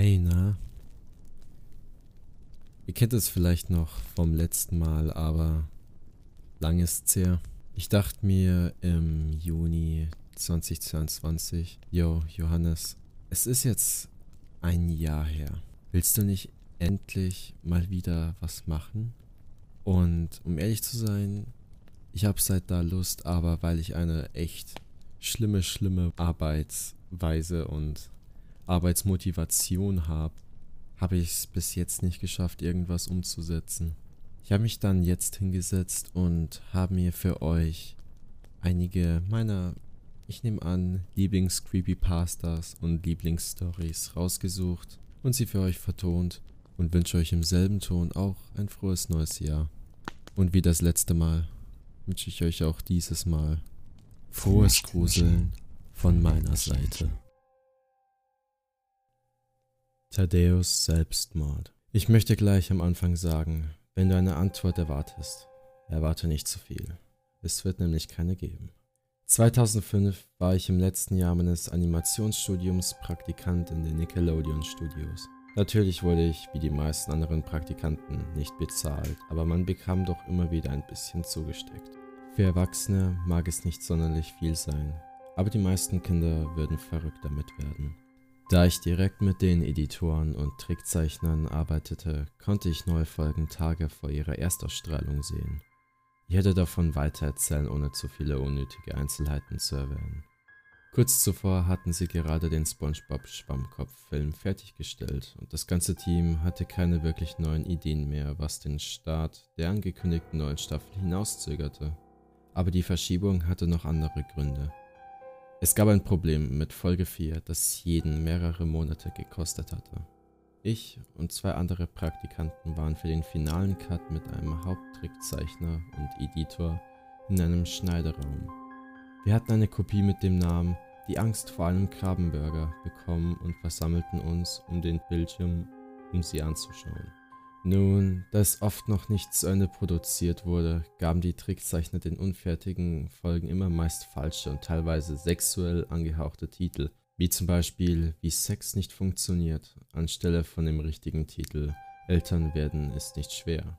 Hey, na? Ihr kennt es vielleicht noch vom letzten Mal, aber lang ist's her. Ich dachte mir im Juni 2022, yo, Johannes, es ist jetzt ein Jahr her. Willst du nicht endlich mal wieder was machen? Und um ehrlich zu sein, ich habe seit da Lust, aber weil ich eine echt schlimme, schlimme Arbeitsweise und Arbeitsmotivation habe, habe ich es bis jetzt nicht geschafft, irgendwas umzusetzen. Ich habe mich dann jetzt hingesetzt und habe mir für euch einige meiner, ich nehme an, Lieblings-Creepypastas und Lieblingsstories rausgesucht und sie für euch vertont und wünsche euch im selben Ton auch ein frohes neues Jahr. Und wie das letzte Mal wünsche ich euch auch dieses Mal frohes Gruseln von meiner Seite. Thaddeus Selbstmord. Ich möchte gleich am Anfang sagen, wenn du eine Antwort erwartest, erwarte nicht zu viel. Es wird nämlich keine geben. 2005 war ich im letzten Jahr meines Animationsstudiums Praktikant in den Nickelodeon Studios. Natürlich wurde ich, wie die meisten anderen Praktikanten, nicht bezahlt, aber man bekam doch immer wieder ein bisschen zugesteckt. Für Erwachsene mag es nicht sonderlich viel sein, aber die meisten Kinder würden verrückt damit werden. Da ich direkt mit den Editoren und Trickzeichnern arbeitete, konnte ich neue Folgen Tage vor ihrer Erstausstrahlung sehen. Ich hätte davon weiter erzählen, ohne zu viele unnötige Einzelheiten zu erwähnen. Kurz zuvor hatten sie gerade den SpongeBob Schwammkopf-Film fertiggestellt und das ganze Team hatte keine wirklich neuen Ideen mehr, was den Start der angekündigten neuen Staffel hinauszögerte. Aber die Verschiebung hatte noch andere Gründe. Es gab ein Problem mit Folge 4, das jeden mehrere Monate gekostet hatte. Ich und zwei andere Praktikanten waren für den finalen Cut mit einem Haupttrickzeichner und Editor in einem Schneiderraum. Wir hatten eine Kopie mit dem Namen Die Angst vor einem Krabbenburger bekommen und versammelten uns um den Bildschirm, um sie anzuschauen. Nun, da es oft noch nicht zu Ende produziert wurde, gaben die Trickzeichner den unfertigen Folgen immer meist falsche und teilweise sexuell angehauchte Titel, wie zum Beispiel Wie Sex nicht funktioniert, anstelle von dem richtigen Titel Eltern werden ist nicht schwer,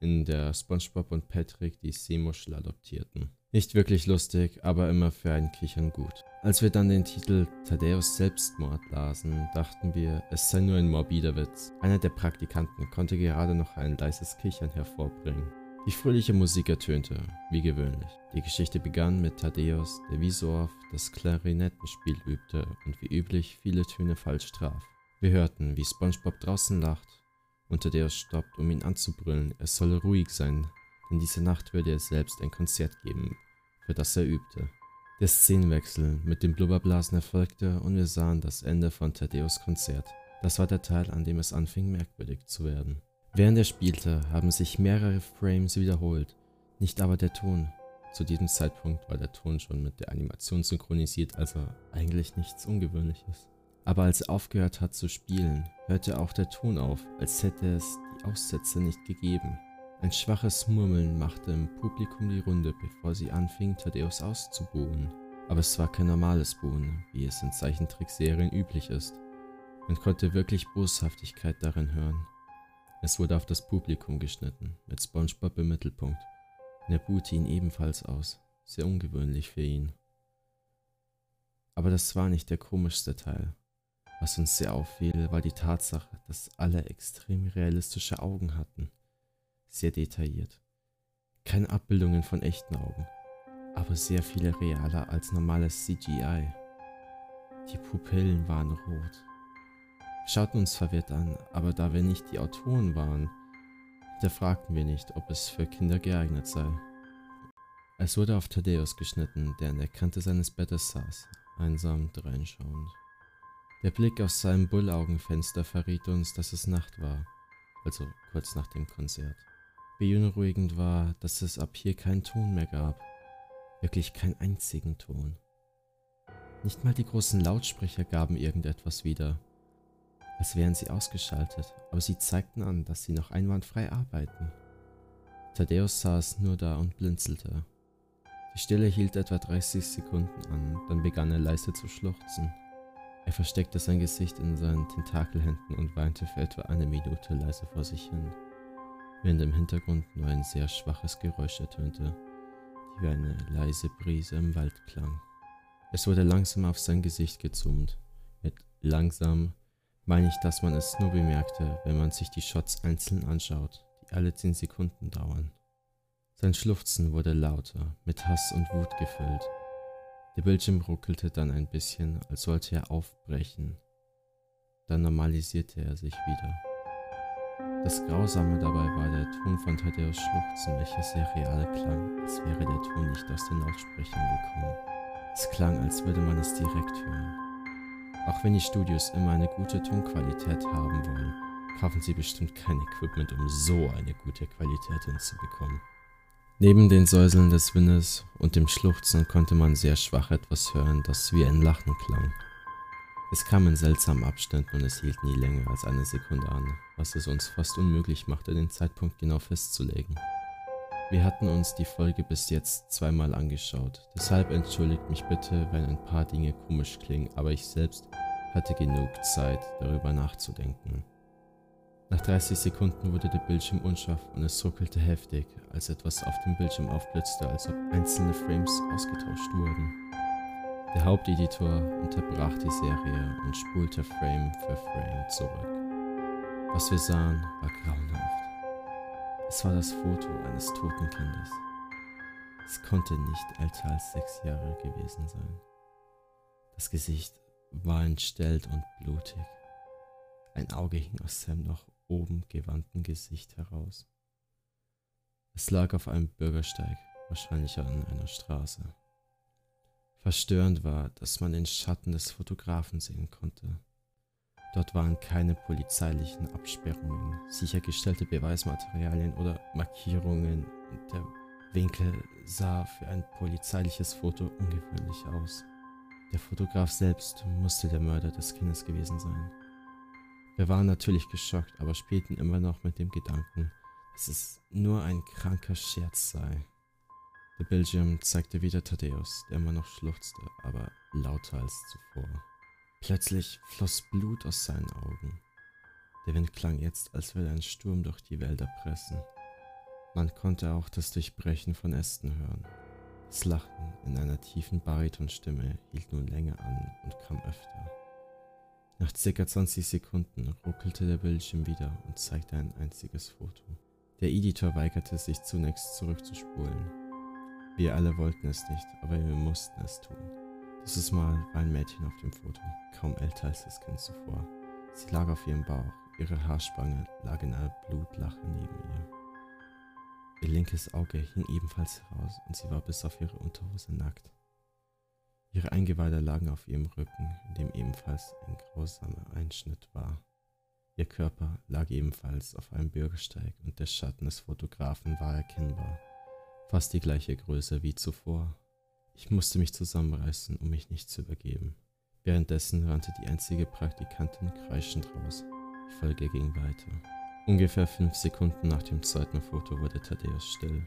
in der SpongeBob und Patrick die Seemuschel adoptierten. Nicht wirklich lustig, aber immer für ein Kichern gut. Als wir dann den Titel Thaddeus Selbstmord lasen, dachten wir, es sei nur ein morbider Witz. Einer der Praktikanten konnte gerade noch ein leises Kichern hervorbringen. Die fröhliche Musik ertönte, wie gewöhnlich. Die Geschichte begann mit Thaddeus, der wie so oft das Klarinettenspiel übte und wie üblich viele Töne falsch traf. Wir hörten, wie SpongeBob draußen lacht und Thaddeus stoppt, um ihn anzubrüllen, er solle ruhig sein, denn diese Nacht würde er selbst ein Konzert geben, für das er übte. Der Szenenwechsel mit dem Blubberblasen erfolgte und wir sahen das Ende von Thaddeus Konzert. Das war der Teil, an dem es anfing merkwürdig zu werden. Während er spielte, haben sich mehrere Frames wiederholt, nicht aber der Ton. Zu diesem Zeitpunkt war der Ton schon mit der Animation synchronisiert, also eigentlich nichts Ungewöhnliches. Aber als er aufgehört hat zu spielen, hörte auch der Ton auf, als hätte es die Aussätze nicht gegeben. Ein schwaches Murmeln machte im Publikum die Runde, bevor sie anfing, Thaddeus auszubuhen. Aber es war kein normales Buhen, wie es in Zeichentrickserien üblich ist. Man konnte wirklich Boshaftigkeit darin hören. Es wurde auf das Publikum geschnitten, mit SpongeBob im Mittelpunkt. Und er buhte ihn ebenfalls aus, sehr ungewöhnlich für ihn. Aber das war nicht der komischste Teil. Was uns sehr auffiel, war die Tatsache, dass alle extrem realistische Augen hatten sehr detailliert. Keine Abbildungen von echten Augen, aber sehr viele realer als normales CGI. Die Pupillen waren rot. Wir schauten uns verwirrt an, aber da wir nicht die Autoren waren, hinterfragten wir nicht, ob es für Kinder geeignet sei. Es wurde auf Thaddeus geschnitten, der an der Kante seines Bettes saß, einsam dreinschauend. Der Blick aus seinem Bullaugenfenster verriet uns, dass es Nacht war, also kurz nach dem Konzert. Beunruhigend war, dass es ab hier keinen Ton mehr gab. Wirklich keinen einzigen Ton. Nicht mal die großen Lautsprecher gaben irgendetwas wieder, als wären sie ausgeschaltet, aber sie zeigten an, dass sie noch einwandfrei arbeiten. Thaddeus saß nur da und blinzelte. Die Stille hielt etwa 30 Sekunden an, dann begann er leise zu schluchzen. Er versteckte sein Gesicht in seinen Tentakelhänden und weinte für etwa eine Minute leise vor sich hin, während im Hintergrund nur ein sehr schwaches Geräusch ertönte, wie eine leise Brise im Wald klang. Es wurde langsam auf sein Gesicht gezoomt. Mit langsam meine ich, dass man es nur bemerkte, wenn man sich die Shots einzeln anschaut, die alle 10 Sekunden dauern. Sein Schluchzen wurde lauter, mit Hass und Wut gefüllt. Der Bildschirm ruckelte dann ein bisschen, als sollte er aufbrechen. Dann normalisierte er sich wieder. Das Grausame dabei war der Ton von Tadeus Schluchzen, welcher sehr real klang, als wäre der Ton nicht aus den Lautsprechern gekommen. Es klang, als würde man es direkt hören. Auch wenn die Studios immer eine gute Tonqualität haben wollen, kaufen sie bestimmt kein Equipment, um so eine gute Qualität hinzubekommen. Neben den Säuseln des Windes und dem Schluchzen konnte man sehr schwach etwas hören, das wie ein Lachen klang. Es kam in seltsamen Abständen und es hielt nie länger als eine Sekunde an, was es uns fast unmöglich machte, den Zeitpunkt genau festzulegen. Wir hatten uns die Folge bis jetzt zweimal angeschaut, deshalb entschuldigt mich bitte, wenn ein paar Dinge komisch klingen, aber ich selbst hatte genug Zeit, darüber nachzudenken. Nach 30 Sekunden wurde der Bildschirm unscharf und es ruckelte heftig, als etwas auf dem Bildschirm aufblitzte, als ob einzelne Frames ausgetauscht wurden. Der Haupteditor unterbrach die Serie und spulte Frame für Frame zurück. Was wir sahen, war grauenhaft. Es war das Foto eines toten Kindes. Es konnte nicht älter als sechs Jahre gewesen sein. Das Gesicht war entstellt und blutig. Ein Auge hing aus seinem noch oben gewandten Gesicht heraus. Es lag auf einem Bürgersteig, wahrscheinlich an einer Straße. Verstörend war, dass man den Schatten des Fotografen sehen konnte. Dort waren keine polizeilichen Absperrungen, sichergestellte Beweismaterialien oder Markierungen und der Winkel sah für ein polizeiliches Foto ungewöhnlich aus. Der Fotograf selbst musste der Mörder des Kindes gewesen sein. Wir waren natürlich geschockt, aber spielten immer noch mit dem Gedanken, dass es nur ein kranker Scherz sei. Der Bildschirm zeigte wieder Thaddeus, der immer noch schluchzte, aber lauter als zuvor. Plötzlich floss Blut aus seinen Augen. Der Wind klang jetzt, als würde ein Sturm durch die Wälder pressen. Man konnte auch das Durchbrechen von Ästen hören. Das Lachen in einer tiefen Baritonstimme hielt nun länger an und kam öfter. Nach ca. 20 Sekunden ruckelte der Bildschirm wieder und zeigte ein einziges Foto. Der Editor weigerte sich zunächst zurückzuspulen. Wir alle wollten es nicht, aber wir mussten es tun. Dieses Mal war ein Mädchen auf dem Foto, kaum älter als das Kind zuvor. Sie lag auf ihrem Bauch, ihre Haarspange lag in einer Blutlache neben ihr. Ihr linkes Auge hing ebenfalls heraus und sie war bis auf ihre Unterhose nackt. Ihre Eingeweide lagen auf ihrem Rücken, in dem ebenfalls ein grausamer Einschnitt war. Ihr Körper lag ebenfalls auf einem Bürgersteig und der Schatten des Fotografen war erkennbar, fast die gleiche Größe wie zuvor. Ich musste mich zusammenreißen, um mich nicht zu übergeben. Währenddessen rannte die einzige Praktikantin kreischend raus. Die Folge ging weiter. Ungefähr fünf Sekunden nach dem zweiten Foto wurde Thaddeus still.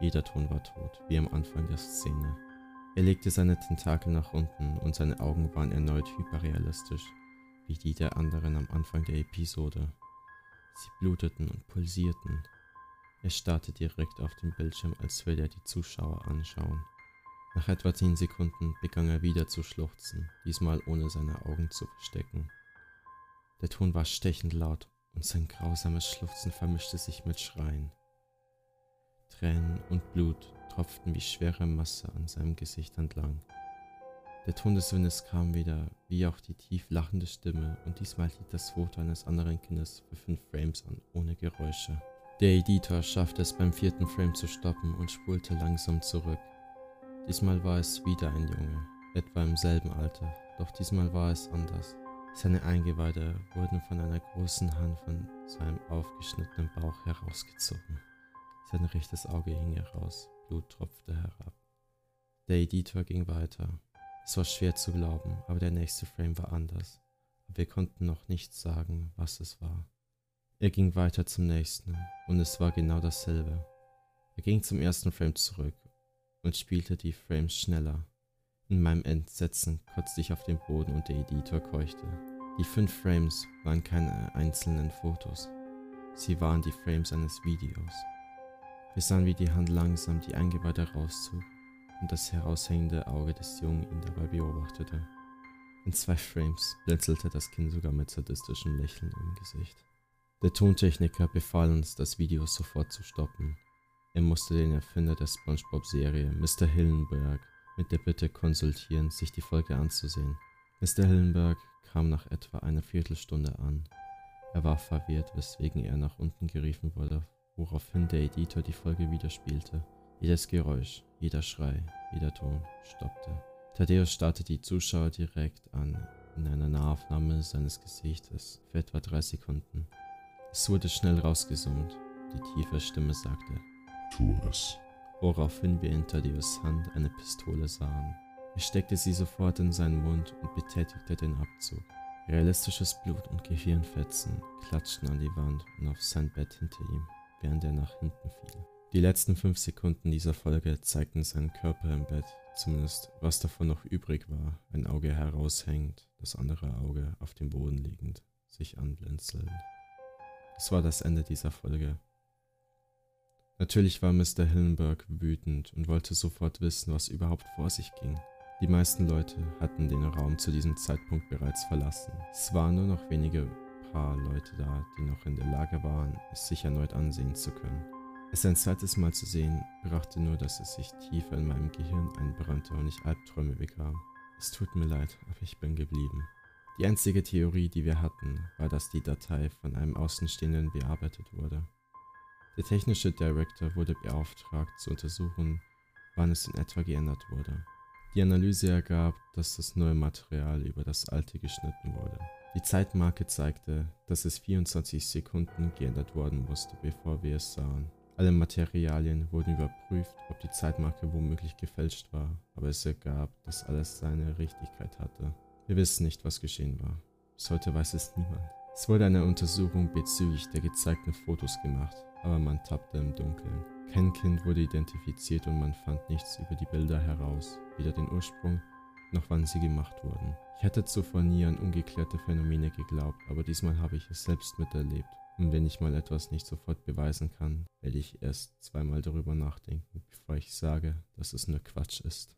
Jeder Ton war tot, wie am Anfang der Szene. Er legte seine Tentakel nach unten und seine Augen waren erneut hyperrealistisch, wie die der anderen am Anfang der Episode. Sie bluteten und pulsierten. Er starrte direkt auf den Bildschirm, als würde er die Zuschauer anschauen. Nach etwa zehn Sekunden begann er wieder zu schluchzen, diesmal ohne seine Augen zu verstecken. Der Ton war stechend laut und sein grausames Schluchzen vermischte sich mit Schreien. Tränen und Blut tropften wie schwere Masse an seinem Gesicht entlang. Der Ton des Windes kam wieder, wie auch die tief lachende Stimme, und diesmal hielt das Foto eines anderen Kindes für fünf Frames an, ohne Geräusche. Der Editor schaffte es beim vierten Frame zu stoppen und spulte langsam zurück. Diesmal war es wieder ein Junge, etwa im selben Alter, doch diesmal war es anders. Seine Eingeweide wurden von einer großen Hand von seinem aufgeschnittenen Bauch herausgezogen. Sein rechtes Auge hing heraus, Blut tropfte herab. Der Editor ging weiter. Es war schwer zu glauben, aber der nächste Frame war anders. Wir konnten noch nicht sagen, was es war. Er ging weiter zum nächsten und es war genau dasselbe. Er ging zum ersten Frame zurück und spielte die Frames schneller. In meinem Entsetzen kotzte ich auf den Boden und der Editor keuchte. Die fünf Frames waren keine einzelnen Fotos. Sie waren die Frames eines Videos. Wir sahen, wie die Hand langsam die Eingeweide rauszog und das heraushängende Auge des Jungen ihn dabei beobachtete. In zwei Frames blinzelte das Kind sogar mit sadistischem Lächeln im Gesicht. Der Tontechniker befahl uns, das Video sofort zu stoppen. Er musste den Erfinder der SpongeBob-Serie, Mr. Hillenberg, mit der Bitte konsultieren, sich die Folge anzusehen. Mr. Hillenberg kam nach etwa einer Viertelstunde an. Er war verwirrt, weswegen er nach unten geriefen wurde, woraufhin der Editor die Folge widerspielte. Jedes Geräusch, jeder Schrei, jeder Ton stoppte. Thaddeus starrte die Zuschauer direkt an, in einer Nahaufnahme seines Gesichtes, für etwa drei Sekunden. Es wurde schnell rausgesummt. Die tiefe Stimme sagte, Tu es. Woraufhin wir in Thaddeus Hand eine Pistole sahen. Er steckte sie sofort in seinen Mund und betätigte den Abzug. Realistisches Blut und Gehirnfetzen klatschten an die Wand und auf sein Bett hinter ihm, während er nach hinten fiel. Die letzten fünf Sekunden dieser Folge zeigten seinen Körper im Bett, zumindest was davon noch übrig war, ein Auge heraushängend, das andere Auge auf dem Boden liegend, sich anblinzelnd. Es war das Ende dieser Folge. Natürlich war Mr. Hillenberg wütend und wollte sofort wissen, was überhaupt vor sich ging. Die meisten Leute hatten den Raum zu diesem Zeitpunkt bereits verlassen. Es waren nur noch wenige paar Leute da, die noch in der Lage waren, es sich erneut ansehen zu können. Es ein zweites Mal zu sehen, brachte nur, dass es sich tiefer in meinem Gehirn einbrannte und ich Albträume bekam. Es tut mir leid, aber ich bin geblieben. Die einzige Theorie, die wir hatten, war, dass die Datei von einem Außenstehenden bearbeitet wurde. Der technische Director wurde beauftragt zu untersuchen, wann es in etwa geändert wurde. Die Analyse ergab, dass das neue Material über das alte geschnitten wurde. Die Zeitmarke zeigte, dass es 24 Sekunden geändert worden musste, bevor wir es sahen. Alle Materialien wurden überprüft, ob die Zeitmarke womöglich gefälscht war, aber es ergab, dass alles seine Richtigkeit hatte. Wir wissen nicht, was geschehen war. Bis heute weiß es niemand. Es wurde eine Untersuchung bezüglich der gezeigten Fotos gemacht, aber man tappte im Dunkeln. Kein Kind wurde identifiziert und man fand nichts über die Bilder heraus, weder den Ursprung noch wann sie gemacht wurden. Ich hatte zuvor nie an ungeklärte Phänomene geglaubt, aber diesmal habe ich es selbst miterlebt. Und wenn ich mal etwas nicht sofort beweisen kann, werde ich erst zweimal darüber nachdenken, bevor ich sage, dass es nur Quatsch ist.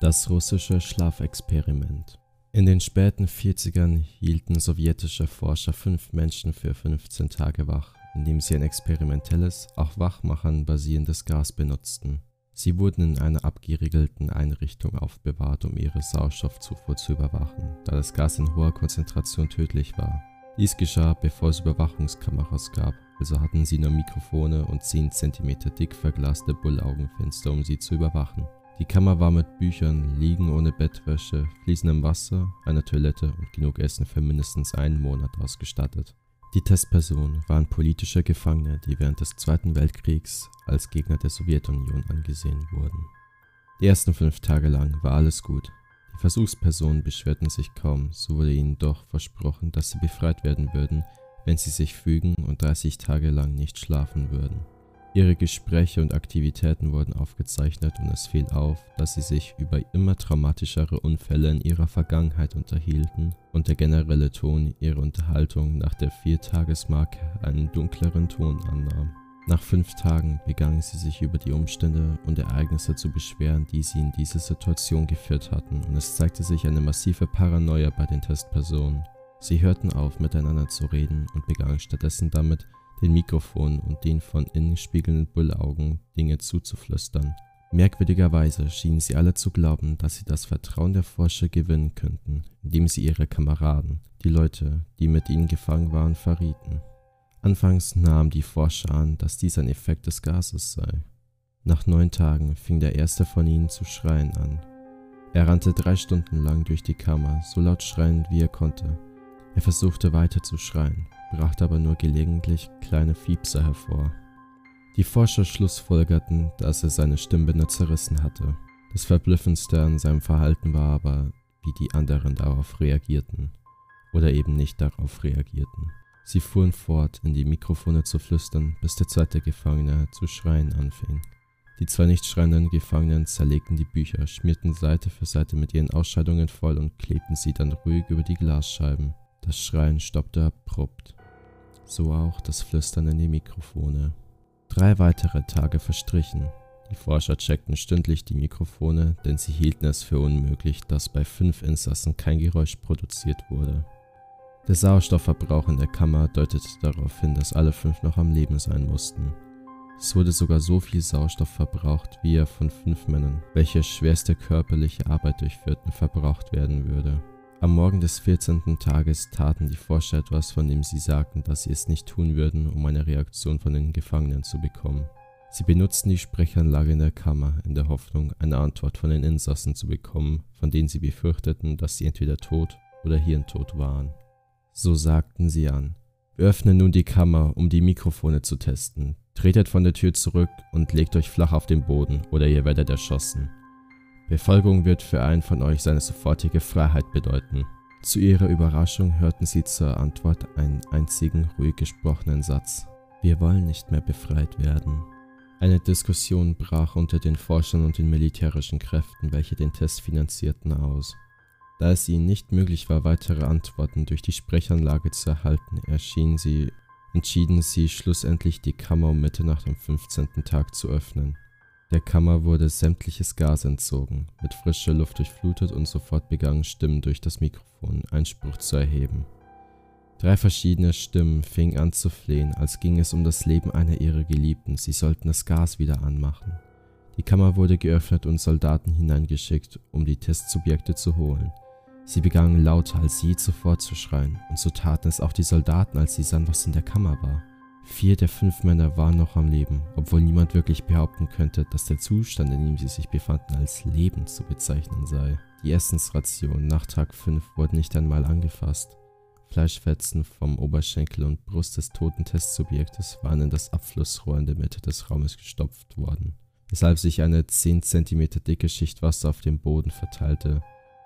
Das russische Schlafexperiment. In den späten 40ern hielten sowjetische Forscher fünf Menschen für 15 Tage wach, indem sie ein experimentelles, auf Wachmachern basierendes Gas benutzten. Sie wurden in einer abgeriegelten Einrichtung aufbewahrt, um ihre Sauerstoffzufuhr zu überwachen, da das Gas in hoher Konzentration tödlich war. Dies geschah, bevor es Überwachungskameras gab, also hatten sie nur Mikrofone und 10 cm dick verglaste Bullaugenfenster, um sie zu überwachen. Die Kammer war mit Büchern, Liegen ohne Bettwäsche, fließendem Wasser, einer Toilette und genug Essen für mindestens einen Monat ausgestattet. Die Testpersonen waren politische Gefangene, die während des Zweiten Weltkriegs als Gegner der Sowjetunion angesehen wurden. Die ersten fünf Tage lang war alles gut, die Versuchspersonen beschwerten sich kaum, so wurde ihnen doch versprochen, dass sie befreit werden würden, wenn sie sich fügen und 30 Tage lang nicht schlafen würden. Ihre Gespräche und Aktivitäten wurden aufgezeichnet und es fiel auf, dass sie sich über immer traumatischere Unfälle in ihrer Vergangenheit unterhielten und der generelle Ton ihrer Unterhaltung nach der Viertagesmarke einen dunkleren Ton annahm. Nach fünf Tagen begannen sie sich über die Umstände und Ereignisse zu beschweren, die sie in diese Situation geführt hatten, und es zeigte sich eine massive Paranoia bei den Testpersonen. Sie hörten auf, miteinander zu reden und begannen stattdessen damit, den Mikrofon und den von innen spiegelnden Bullaugen Dinge zuzuflüstern. Merkwürdigerweise schienen sie alle zu glauben, dass sie das Vertrauen der Forscher gewinnen könnten, indem sie ihre Kameraden, die Leute, die mit ihnen gefangen waren, verrieten. Anfangs nahmen die Forscher an, dass dies ein Effekt des Gases sei. Nach neun Tagen fing der erste von ihnen zu schreien an. Er rannte drei Stunden lang durch die Kammer, so laut schreiend wie er konnte. Er versuchte weiter zu schreien, brachte aber nur gelegentlich kleine Fiepser hervor. Die Forscher schlussfolgerten, dass er seine Stimmbänder zerrissen hatte. Das Verblüffendste an seinem Verhalten war aber, wie die anderen darauf reagierten oder eben nicht darauf reagierten. Sie fuhren fort, in die Mikrofone zu flüstern, bis der zweite Gefangene zu schreien anfing. Die zwei nicht schreienden Gefangenen zerlegten die Bücher, schmierten Seite für Seite mit ihren Ausscheidungen voll und klebten sie dann ruhig über die Glasscheiben. Das Schreien stoppte abrupt. So auch das Flüstern in die Mikrofone. Drei weitere Tage verstrichen. Die Forscher checkten stündlich die Mikrofone, denn sie hielten es für unmöglich, dass bei fünf Insassen kein Geräusch produziert wurde. Der Sauerstoffverbrauch in der Kammer deutete darauf hin, dass alle fünf noch am Leben sein mussten. Es wurde sogar so viel Sauerstoff verbraucht, wie er von fünf Männern, welche schwerste körperliche Arbeit durchführten, verbraucht werden würde. Am Morgen des 14. Tages taten die Forscher etwas, von dem sie sagten, dass sie es nicht tun würden, um eine Reaktion von den Gefangenen zu bekommen. Sie benutzten die Sprechanlage in der Kammer in der Hoffnung, eine Antwort von den Insassen zu bekommen, von denen sie befürchteten, dass sie entweder tot oder hirntot waren. So sagten sie an. Wir öffnen nun die Kammer, um die Mikrofone zu testen. Tretet von der Tür zurück und legt euch flach auf den Boden oder ihr werdet erschossen. Befolgung wird für einen von euch seine sofortige Freiheit bedeuten. Zu ihrer Überraschung hörten sie zur Antwort einen einzigen ruhig gesprochenen Satz. Wir wollen nicht mehr befreit werden. Eine Diskussion brach unter den Forschern und den militärischen Kräften, welche den Test finanzierten, aus. Da es ihnen nicht möglich war, weitere Antworten durch die Sprechanlage zu erhalten, erschienen sie, entschieden sie schlussendlich die Kammer um Mitternacht am 15. Tag zu öffnen. Der Kammer wurde sämtliches Gas entzogen, mit frischer Luft durchflutet und sofort begannen Stimmen durch das Mikrofon Einspruch zu erheben. Drei verschiedene Stimmen fingen an zu flehen, als ging es um das Leben einer ihrer Geliebten, sie sollten das Gas wieder anmachen. Die Kammer wurde geöffnet und Soldaten hineingeschickt, um die Testsubjekte zu holen. Sie begannen lauter als je zuvor zu schreien, und so taten es auch die Soldaten, als sie sahen, was in der Kammer war. Vier der fünf Männer waren noch am Leben, obwohl niemand wirklich behaupten könnte, dass der Zustand, in dem sie sich befanden, als Leben zu bezeichnen sei. Die Essensrationen nach Tag 5 wurden nicht einmal angefasst. Fleischfetzen vom Oberschenkel und Brust des toten Testsubjektes waren in das Abflussrohr in der Mitte des Raumes gestopft worden, weshalb sich eine 10 cm dicke Schicht Wasser auf dem Boden verteilte.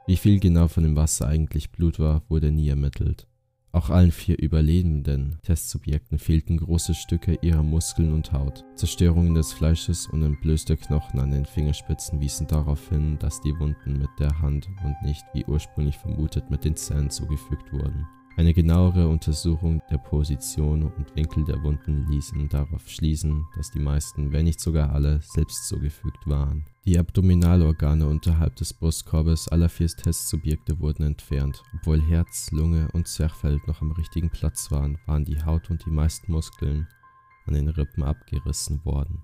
Wie viel genau von dem Wasser eigentlich Blut war, wurde nie ermittelt. Auch allen vier überlebenden Testsubjekten fehlten große Stücke ihrer Muskeln und Haut. Zerstörungen des Fleisches und entblößte Knochen an den Fingerspitzen wiesen darauf hin, dass die Wunden mit der Hand und nicht wie ursprünglich vermutet mit den Zähnen zugefügt wurden. Eine genauere Untersuchung der Position und Winkel der Wunden ließen darauf schließen, dass die meisten, wenn nicht sogar alle, selbst zugefügt waren. Die Abdominalorgane unterhalb des Brustkorbes aller vier Testsubjekte wurden entfernt. Obwohl Herz, Lunge und Zwerchfell noch am richtigen Platz waren, waren die Haut und die meisten Muskeln an den Rippen abgerissen worden,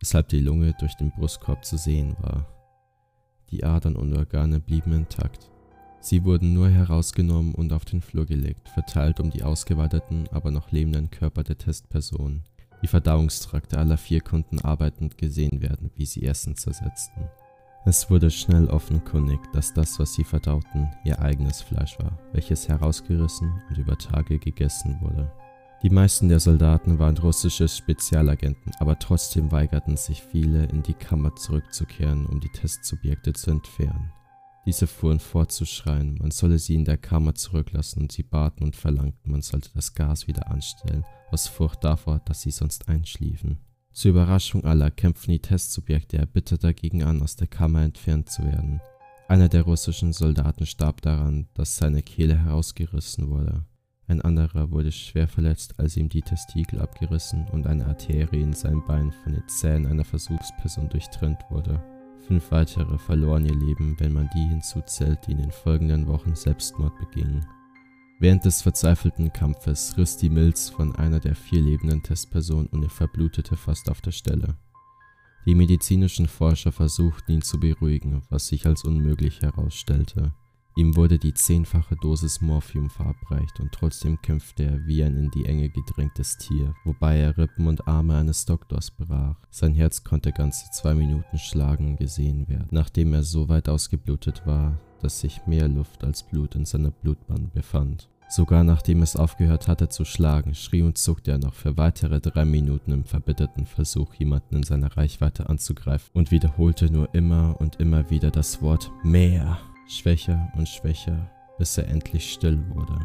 weshalb die Lunge durch den Brustkorb zu sehen war. Die Adern und Organe blieben intakt. Sie wurden nur herausgenommen und auf den Flur gelegt, verteilt um die ausgeweiteten, aber noch lebenden Körper der Testpersonen. Die Verdauungstrakte aller vier konnten arbeitend gesehen werden, wie sie Essen zersetzten. Es wurde schnell offenkundig, dass das, was sie verdauten, ihr eigenes Fleisch war, welches herausgerissen und über Tage gegessen wurde. Die meisten der Soldaten waren russische Spezialagenten, aber trotzdem weigerten sich viele, in die Kammer zurückzukehren, um die Testsubjekte zu entfernen. Diese fuhren fort zu schreien, man solle sie in der Kammer zurücklassen und sie baten und verlangten, man sollte das Gas wieder anstellen, aus Furcht davor, dass sie sonst einschliefen. Zur Überraschung aller kämpften die Testsubjekte erbittert dagegen an, aus der Kammer entfernt zu werden. Einer der russischen Soldaten starb daran, dass seine Kehle herausgerissen wurde. Ein anderer wurde schwer verletzt, als ihm die Testikel abgerissen und eine Arterie in seinem Bein von den Zähnen einer Versuchsperson durchtrennt wurde. Fünf weitere verloren ihr Leben, wenn man die hinzuzählt, die in den folgenden Wochen Selbstmord begingen. Während des verzweifelten Kampfes riss die Milz von einer der vier lebenden Testpersonen und er verblutete fast auf der Stelle. Die medizinischen Forscher versuchten ihn zu beruhigen, was sich als unmöglich herausstellte. Ihm wurde die zehnfache Dosis Morphium verabreicht und trotzdem kämpfte er wie ein in die Enge gedrängtes Tier, wobei er Rippen und Arme eines Doktors brach. Sein Herz konnte ganze zwei Minuten schlagen gesehen werden, nachdem er so weit ausgeblutet war, dass sich mehr Luft als Blut in seiner Blutbahn befand. Sogar nachdem es aufgehört hatte zu schlagen, schrie und zuckte er noch für weitere drei Minuten im verbitterten Versuch, jemanden in seiner Reichweite anzugreifen und wiederholte nur immer und immer wieder das Wort mehr schwächer und schwächer, bis er endlich still wurde.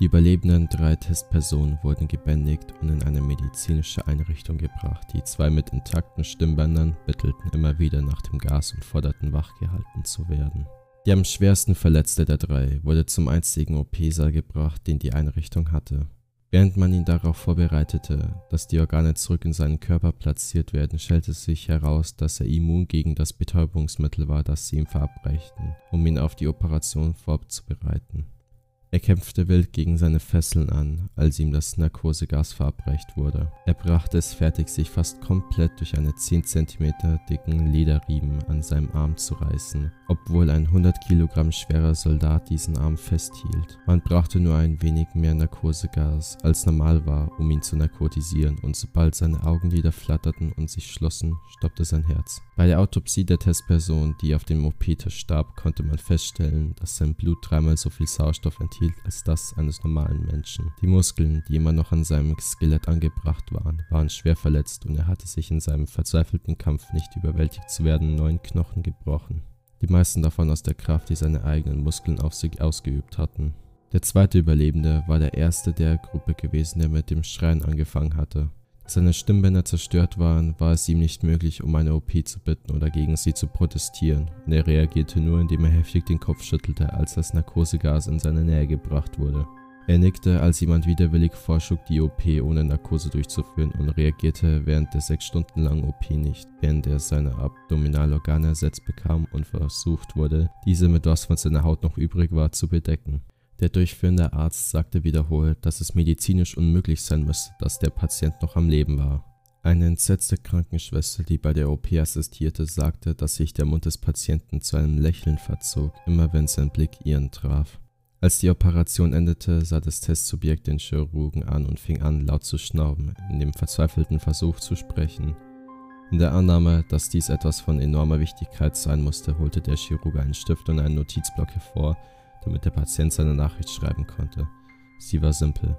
Die überlebenden drei Testpersonen wurden gebändigt und in eine medizinische Einrichtung gebracht. Die zwei mit intakten Stimmbändern bettelten immer wieder nach dem Gas und forderten wachgehalten zu werden. Der am schwersten verletzte der drei wurde zum einzigen OP-Saal gebracht, den die Einrichtung hatte. Während man ihn darauf vorbereitete, dass die Organe zurück in seinen Körper platziert werden, stellte sich heraus, dass er immun gegen das Betäubungsmittel war, das sie ihm verabreichten, um ihn auf die Operation vorzubereiten. Er kämpfte wild gegen seine Fesseln an, als ihm das Narkosegas verabreicht wurde. Er brachte es fertig, sich fast komplett durch einen 10 cm dicken Lederriemen an seinem Arm zu reißen, obwohl ein 100 Kilogramm schwerer Soldat diesen Arm festhielt. Man brachte nur ein wenig mehr Narkosegas, als normal war, um ihn zu narkotisieren, und sobald seine Augenlider flatterten und sich schlossen, stoppte sein Herz. Bei der Autopsie der Testperson, die auf dem OP-Tisch starb, konnte man feststellen, dass sein Blut dreimal so viel Sauerstoff enthielt als das eines normalen Menschen. Die Muskeln, die immer noch an seinem Skelett angebracht waren, waren schwer verletzt und er hatte sich in seinem verzweifelten Kampf nicht überwältigt zu werden neun Knochen gebrochen. Die meisten davon aus der Kraft, die seine eigenen Muskeln auf sich ausgeübt hatten. Der zweite Überlebende war der erste der Gruppe gewesen, der mit dem Schreien angefangen hatte seine Stimmbänder zerstört waren, war es ihm nicht möglich, um eine OP zu bitten oder gegen sie zu protestieren, und er reagierte nur, indem er heftig den Kopf schüttelte, als das Narkosegas in seine Nähe gebracht wurde. Er nickte, als jemand widerwillig vorschlug, die OP ohne Narkose durchzuführen und reagierte während der sechs Stunden langen OP nicht, während er seine Abdominalorgane ersetzt bekam und versucht wurde, diese mit was von seiner Haut noch übrig war zu bedecken. Der durchführende Arzt sagte wiederholt, dass es medizinisch unmöglich sein müsste, dass der Patient noch am Leben war. Eine entsetzte Krankenschwester, die bei der OP assistierte, sagte, dass sich der Mund des Patienten zu einem Lächeln verzog, immer wenn sein Blick ihren traf. Als die Operation endete, sah das Testsubjekt den Chirurgen an und fing an, laut zu schnauben, in dem verzweifelten Versuch zu sprechen. In der Annahme, dass dies etwas von enormer Wichtigkeit sein musste, holte der Chirurg einen Stift und einen Notizblock hervor damit der Patient seine Nachricht schreiben konnte. Sie war simpel.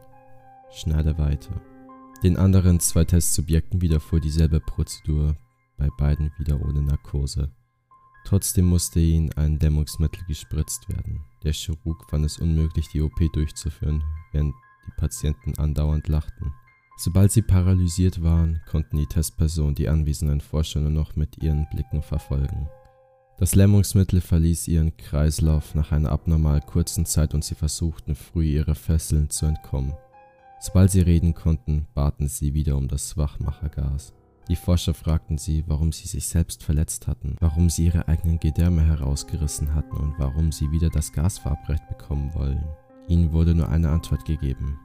Schneide weiter. Den anderen zwei Testsubjekten widerfuhr dieselbe Prozedur, bei beiden wieder ohne Narkose. Trotzdem musste ihnen ein Dämmungsmittel gespritzt werden. Der Chirurg fand es unmöglich, die OP durchzuführen, während die Patienten andauernd lachten. Sobald sie paralysiert waren, konnten die Testpersonen die anwesenden Forscher nur noch mit ihren Blicken verfolgen. Das Lähmungsmittel verließ ihren Kreislauf nach einer abnormal kurzen Zeit und sie versuchten früh ihre Fesseln zu entkommen. Sobald sie reden konnten, baten sie wieder um das Wachmachergas. Die Forscher fragten sie, warum sie sich selbst verletzt hatten, warum sie ihre eigenen Gedärme herausgerissen hatten und warum sie wieder das Gas verabreicht bekommen wollen. Ihnen wurde nur eine Antwort gegeben.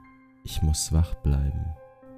Ich muss wach bleiben.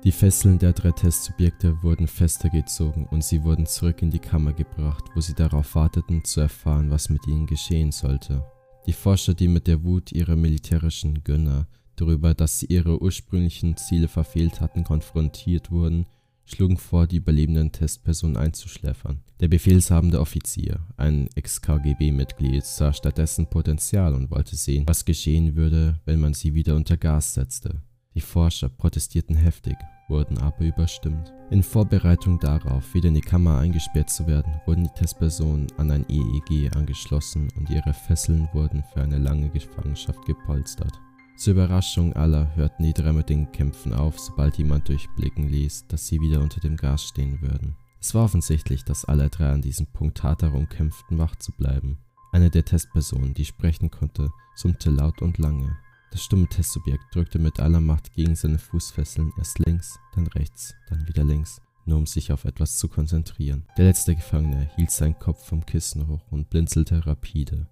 Die Fesseln der drei Testsubjekte wurden fester gezogen und sie wurden zurück in die Kammer gebracht, wo sie darauf warteten zu erfahren, was mit ihnen geschehen sollte. Die Forscher, die mit der Wut ihrer militärischen Gönner darüber, dass sie ihre ursprünglichen Ziele verfehlt hatten, konfrontiert wurden, schlugen vor, die überlebenden Testpersonen einzuschläfern. Der befehlshabende Offizier, ein Ex-KGB-Mitglied, sah stattdessen Potenzial und wollte sehen, was geschehen würde, wenn man sie wieder unter Gas setzte. Die Forscher protestierten heftig, wurden aber überstimmt. In Vorbereitung darauf, wieder in die Kammer eingesperrt zu werden, wurden die Testpersonen an ein EEG angeschlossen und ihre Fesseln wurden für eine lange Gefangenschaft gepolstert. Zur Überraschung aller hörten die drei mit den Kämpfen auf, sobald jemand durchblicken ließ, dass sie wieder unter dem Gas stehen würden. Es war offensichtlich, dass alle drei an diesem Punkt hart darum kämpften, wach zu bleiben. Eine der Testpersonen, die sprechen konnte, summte laut und lange. Das stumme Testsubjekt drückte mit aller Macht gegen seine Fußfesseln, erst links, dann rechts, dann wieder links, nur um sich auf etwas zu konzentrieren. Der letzte Gefangene hielt seinen Kopf vom Kissen hoch und blinzelte rapide.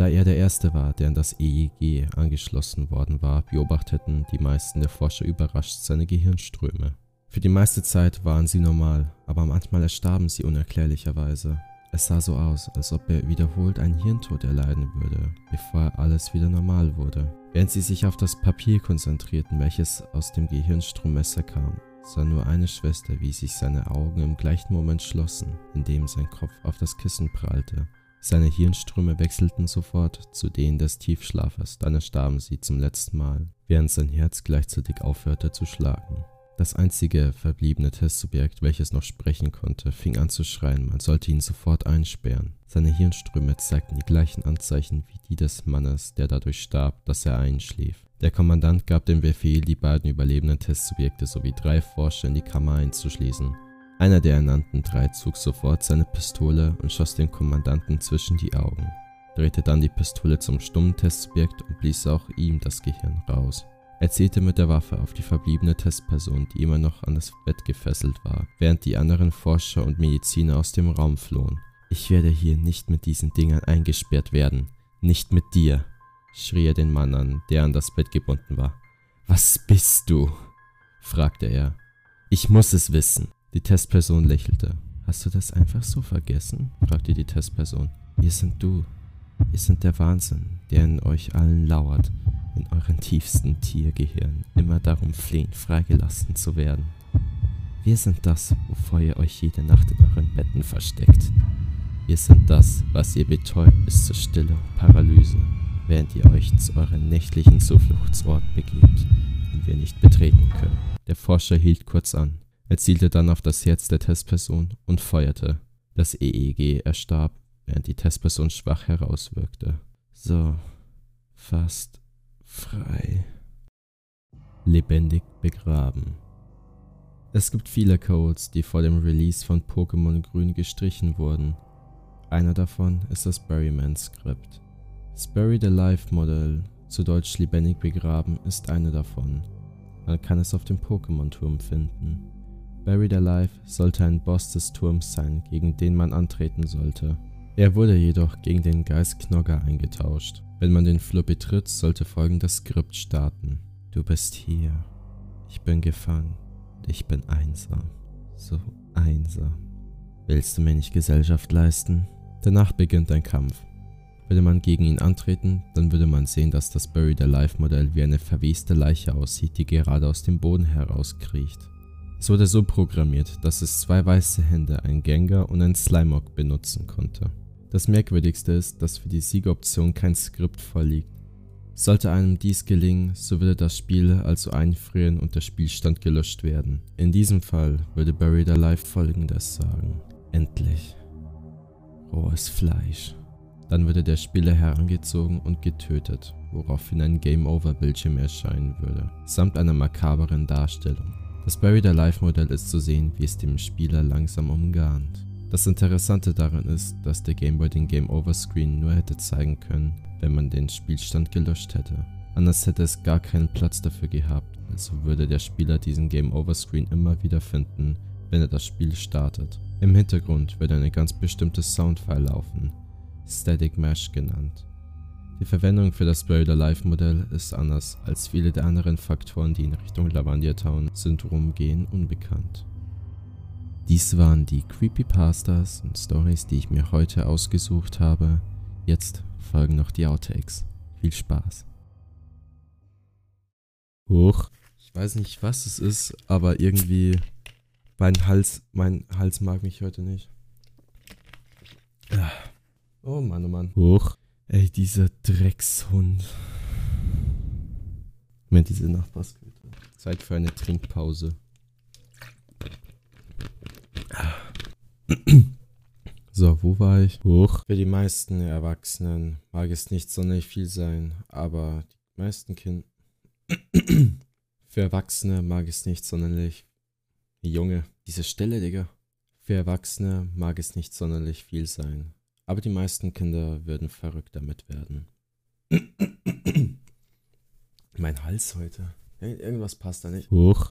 Da er der Erste war, der an das EEG angeschlossen worden war, beobachteten die meisten der Forscher überrascht seine Gehirnströme. Für die meiste Zeit waren sie normal, aber manchmal erstarben sie unerklärlicherweise. Es sah so aus, als ob er wiederholt einen Hirntod erleiden würde, bevor alles wieder normal wurde. Während sie sich auf das Papier konzentrierten, welches aus dem Gehirnstrommesser kam, sah nur eine Schwester, wie sich seine Augen im gleichen Moment schlossen, indem sein Kopf auf das Kissen prallte. Seine Hirnströme wechselten sofort zu denen des Tiefschlafers, dann erstarben sie zum letzten Mal, während sein Herz gleichzeitig aufhörte zu schlagen. Das einzige verbliebene Testsubjekt, welches noch sprechen konnte, fing an zu schreien, man sollte ihn sofort einsperren. Seine Hirnströme zeigten die gleichen Anzeichen wie die des Mannes, der dadurch starb, dass er einschlief. Der Kommandant gab den Befehl, die beiden überlebenden Testsubjekte sowie drei Forscher in die Kammer einzuschließen. Einer der ernannten drei zog sofort seine Pistole und schoss dem Kommandanten zwischen die Augen, drehte dann die Pistole zum stummen Testsubjekt und blies auch ihm das Gehirn raus. Er zielte mit der Waffe auf die verbliebene Testperson, die immer noch an das Bett gefesselt war, während die anderen Forscher und Mediziner aus dem Raum flohen. Ich werde hier nicht mit diesen Dingern eingesperrt werden. Nicht mit dir, schrie er den Mann an, der an das Bett gebunden war. Was bist du? fragte er. Ich muss es wissen. Die Testperson lächelte. Hast du das einfach so vergessen? fragte die Testperson. Wir sind du. Wir sind der Wahnsinn, der in euch allen lauert in euren tiefsten Tiergehirn immer darum flehen, freigelassen zu werden. Wir sind das, wovor ihr euch jede Nacht in euren Betten versteckt. Wir sind das, was ihr betäubt bis zur Stille und Paralyse, während ihr euch zu eurem nächtlichen Zufluchtsort begebt, den wir nicht betreten können. Der Forscher hielt kurz an. Er zielte dann auf das Herz der Testperson und feuerte. Das EEG erstarb, während die Testperson schwach herauswirkte. So, fast frei. Lebendig begraben. Es gibt viele Codes, die vor dem Release von Pokémon Grün gestrichen wurden. Einer davon ist das Berryman-Skript. Das Buried Alive Modell, zu Deutsch lebendig begraben, ist eine davon. Man kann es auf dem Pokémon-Turm finden. Buried Alive sollte ein Boss des Turms sein, gegen den man antreten sollte. Er wurde jedoch gegen den Geist Knogger eingetauscht. Wenn man den Flur betritt, sollte folgendes Skript starten. Du bist hier. Ich bin gefangen. Ich bin einsam. So einsam. Willst du mir nicht Gesellschaft leisten? Danach beginnt ein Kampf. Würde man gegen ihn antreten, dann würde man sehen, dass das Buried Alive Modell wie eine verweste Leiche aussieht, die gerade aus dem Boden herauskriecht. Es wurde so programmiert, dass es zwei weiße Hände, ein Gengar und ein Slimog benutzen konnte. Das Merkwürdigste ist, dass für die Siegoption kein Skript vorliegt. Sollte einem dies gelingen, so würde das Spiel also einfrieren und der Spielstand gelöscht werden. In diesem Fall würde Buried Alive folgendes sagen. Endlich. Rohes Fleisch. Dann würde der Spieler herangezogen und getötet, woraufhin ein Game Over Bildschirm erscheinen würde, samt einer makaberen Darstellung. Das Buried Alive Modell ist zu sehen, wie es dem Spieler langsam umgarnt. Das Interessante daran ist, dass der Gameboy den Game Over Screen nur hätte zeigen können, wenn man den Spielstand gelöscht hätte. Anders hätte es gar keinen Platz dafür gehabt, also würde der Spieler diesen Game Over Screen immer wieder finden, wenn er das Spiel startet. Im Hintergrund würde eine ganz bestimmte Soundfile laufen, Static Mesh genannt. Die Verwendung für das Buried Alive Modell ist anders als viele der anderen Faktoren, die in Richtung Lavandia Town Syndrom gehen, unbekannt. Dies waren die Creepypastas und Stories, die ich mir heute ausgesucht habe. Jetzt folgen noch die Outtakes. Viel Spaß. Hoch. Ich weiß nicht, was es ist, aber irgendwie mein Hals, mein Hals mag mich heute nicht. Oh Mann, oh Mann. Hoch. Ey, dieser Dreckshund. Moment, diese Nachbarsköte. Zeit für eine Trinkpause. So, wo war ich? Hoch. Für die meisten Erwachsenen mag es nicht sonderlich viel sein, aber die meisten Kinder. Für Erwachsene mag es nicht sonderlich. Junge, diese Stelle, Digga. Für Erwachsene mag es nicht sonderlich viel sein, aber die meisten Kinder würden verrückt damit werden. mein Hals heute. Irgendwas passt da nicht. Hoch.